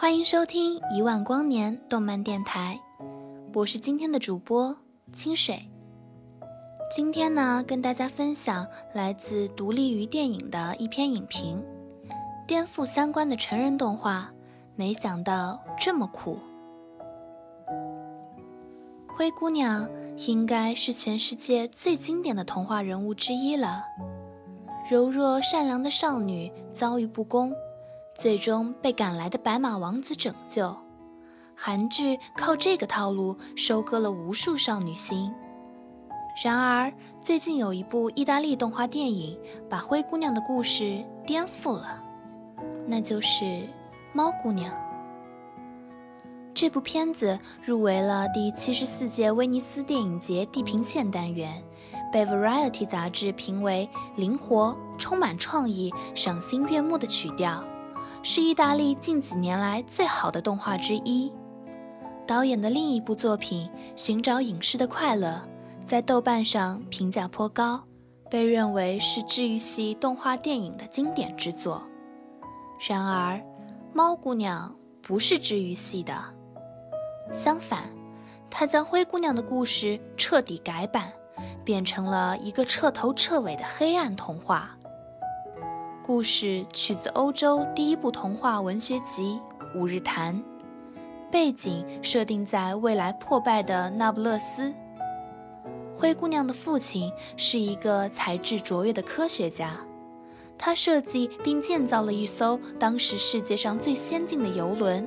欢迎收听一万光年动漫电台，我是今天的主播清水。今天呢，跟大家分享来自独立于电影的一篇影评，颠覆三观的成人动画，没想到这么酷。灰姑娘应该是全世界最经典的童话人物之一了，柔弱善良的少女遭遇不公。最终被赶来的白马王子拯救。韩剧靠这个套路收割了无数少女心。然而，最近有一部意大利动画电影把灰姑娘的故事颠覆了，那就是《猫姑娘》。这部片子入围了第七十四届威尼斯电影节地平线单元，被 Variety 杂志评为灵活、充满创意、赏心悦目的曲调。是意大利近几年来最好的动画之一。导演的另一部作品《寻找影视的快乐》在豆瓣上评价颇高，被认为是治愈系动画电影的经典之作。然而，《猫姑娘》不是治愈系的，相反，它将灰姑娘的故事彻底改版，变成了一个彻头彻尾的黑暗童话。故事取自欧洲第一部童话文学集《五日谈》，背景设定在未来破败的那不勒斯。灰姑娘的父亲是一个才智卓越的科学家，他设计并建造了一艘当时世界上最先进的游轮。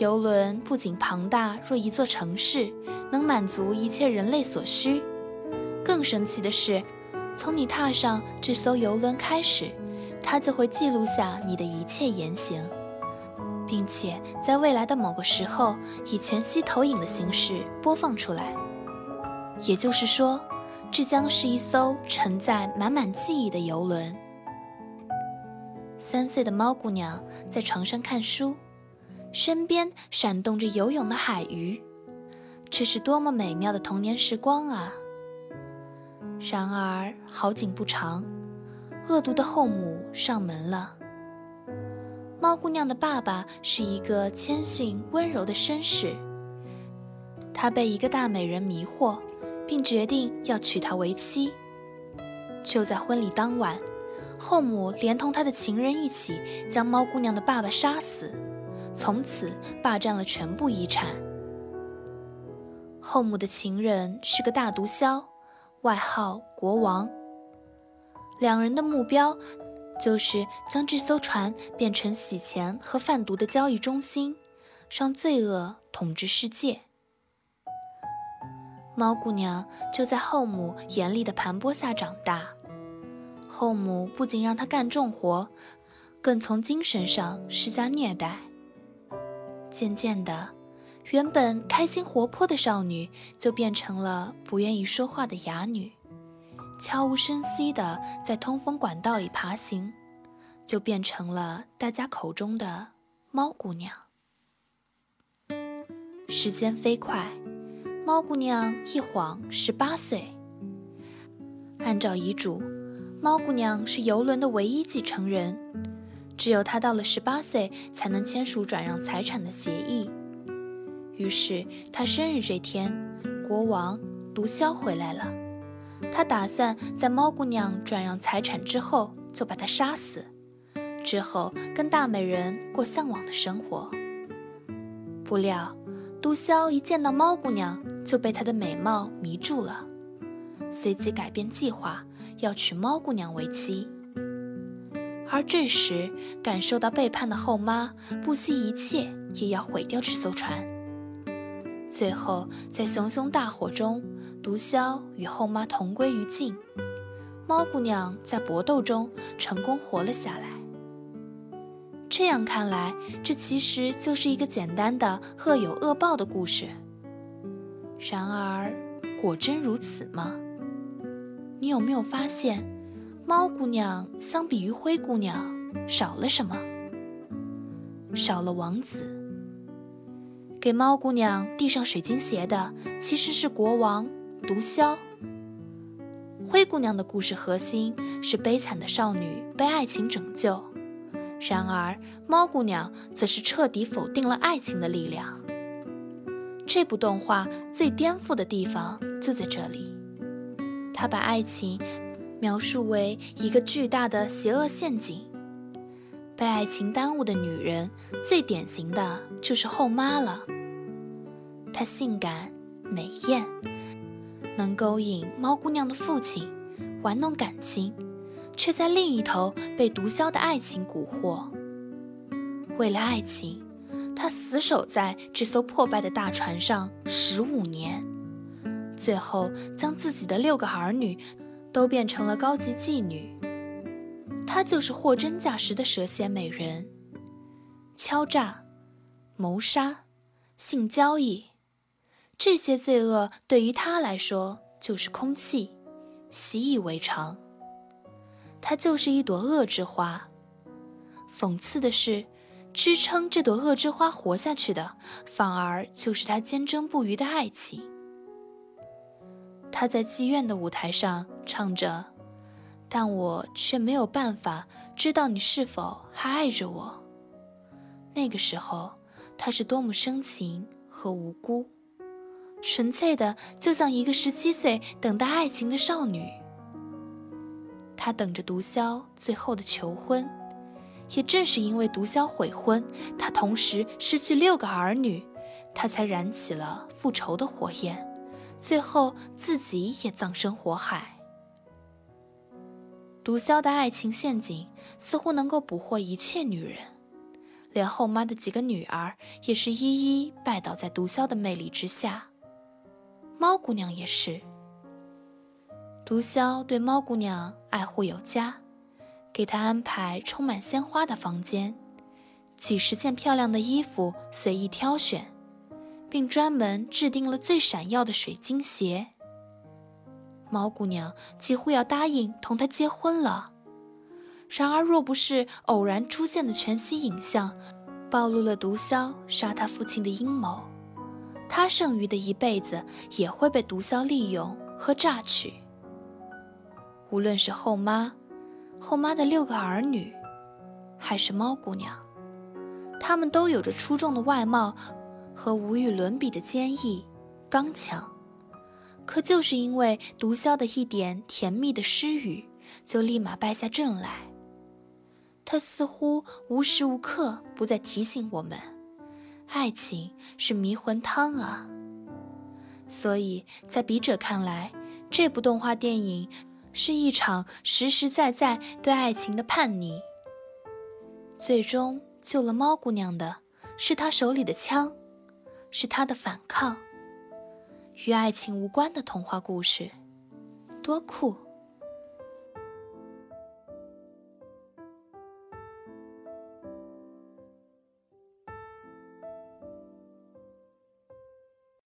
游轮不仅庞大若一座城市，能满足一切人类所需，更神奇的是，从你踏上这艘游轮开始。它就会记录下你的一切言行，并且在未来的某个时候以全息投影的形式播放出来。也就是说，这将是一艘承载满满记忆的游轮。三岁的猫姑娘在床上看书，身边闪动着游泳的海鱼，这是多么美妙的童年时光啊！然而好景不长。恶毒的后母上门了。猫姑娘的爸爸是一个谦逊温柔的绅士，他被一个大美人迷惑，并决定要娶她为妻。就在婚礼当晚，后母连同他的情人一起将猫姑娘的爸爸杀死，从此霸占了全部遗产。后母的情人是个大毒枭，外号国王。两人的目标，就是将这艘船变成洗钱和贩毒的交易中心，让罪恶统治世界。猫姑娘就在后母严厉的盘剥下长大，后母不仅让她干重活，更从精神上施加虐待。渐渐的，原本开心活泼的少女，就变成了不愿意说话的哑女。悄无声息地在通风管道里爬行，就变成了大家口中的猫姑娘。时间飞快，猫姑娘一晃十八岁。按照遗嘱，猫姑娘是游轮的唯一继承人，只有她到了十八岁才能签署转让财产的协议。于是，她生日这天，国王毒枭回来了。他打算在猫姑娘转让财产之后就把她杀死，之后跟大美人过向往的生活。不料，毒枭一见到猫姑娘就被她的美貌迷住了，随即改变计划，要娶猫姑娘为妻。而这时，感受到背叛的后妈不惜一切也要毁掉这艘船。最后，在熊熊大火中，毒枭与后妈同归于尽，猫姑娘在搏斗中成功活了下来。这样看来，这其实就是一个简单的恶有恶报的故事。然而，果真如此吗？你有没有发现？猫姑娘相比于灰姑娘少了什么？少了王子。给猫姑娘递上水晶鞋的其实是国王毒枭。灰姑娘的故事核心是悲惨的少女被爱情拯救，然而猫姑娘则是彻底否定了爱情的力量。这部动画最颠覆的地方就在这里，它把爱情。描述为一个巨大的邪恶陷阱，被爱情耽误的女人，最典型的就是后妈了。她性感美艳，能勾引猫姑娘的父亲，玩弄感情，却在另一头被毒枭的爱情蛊惑。为了爱情，他死守在这艘破败的大船上十五年，最后将自己的六个儿女。都变成了高级妓女，她就是货真价实的蛇蝎美人。敲诈、谋杀、性交易，这些罪恶对于他来说就是空气，习以为常。她就是一朵恶之花。讽刺的是，支撑这朵恶之花活下去的，反而就是他坚贞不渝的爱情。他在妓院的舞台上唱着，但我却没有办法知道你是否还爱着我。那个时候，他是多么深情和无辜，纯粹的，就像一个十七岁等待爱情的少女。他等着毒枭最后的求婚，也正是因为毒枭悔婚，他同时失去六个儿女，他才燃起了复仇的火焰。最后，自己也葬身火海。毒枭的爱情陷阱似乎能够捕获一切女人，连后妈的几个女儿也是一一拜倒在毒枭的魅力之下。猫姑娘也是。毒枭对猫姑娘爱护有加，给她安排充满鲜花的房间，几十件漂亮的衣服随意挑选。并专门制定了最闪耀的水晶鞋。猫姑娘几乎要答应同他结婚了。然而，若不是偶然出现的全息影像，暴露了毒枭杀他父亲的阴谋，他剩余的一辈子也会被毒枭利用和榨取。无论是后妈、后妈的六个儿女，还是猫姑娘，他们都有着出众的外貌。和无与伦比的坚毅、刚强，可就是因为毒枭的一点甜蜜的施语，就立马败下阵来。他似乎无时无刻不在提醒我们：爱情是迷魂汤啊！所以在笔者看来，这部动画电影是一场实实在在对爱情的叛逆。最终救了猫姑娘的是她手里的枪。是她的反抗，与爱情无关的童话故事，多酷！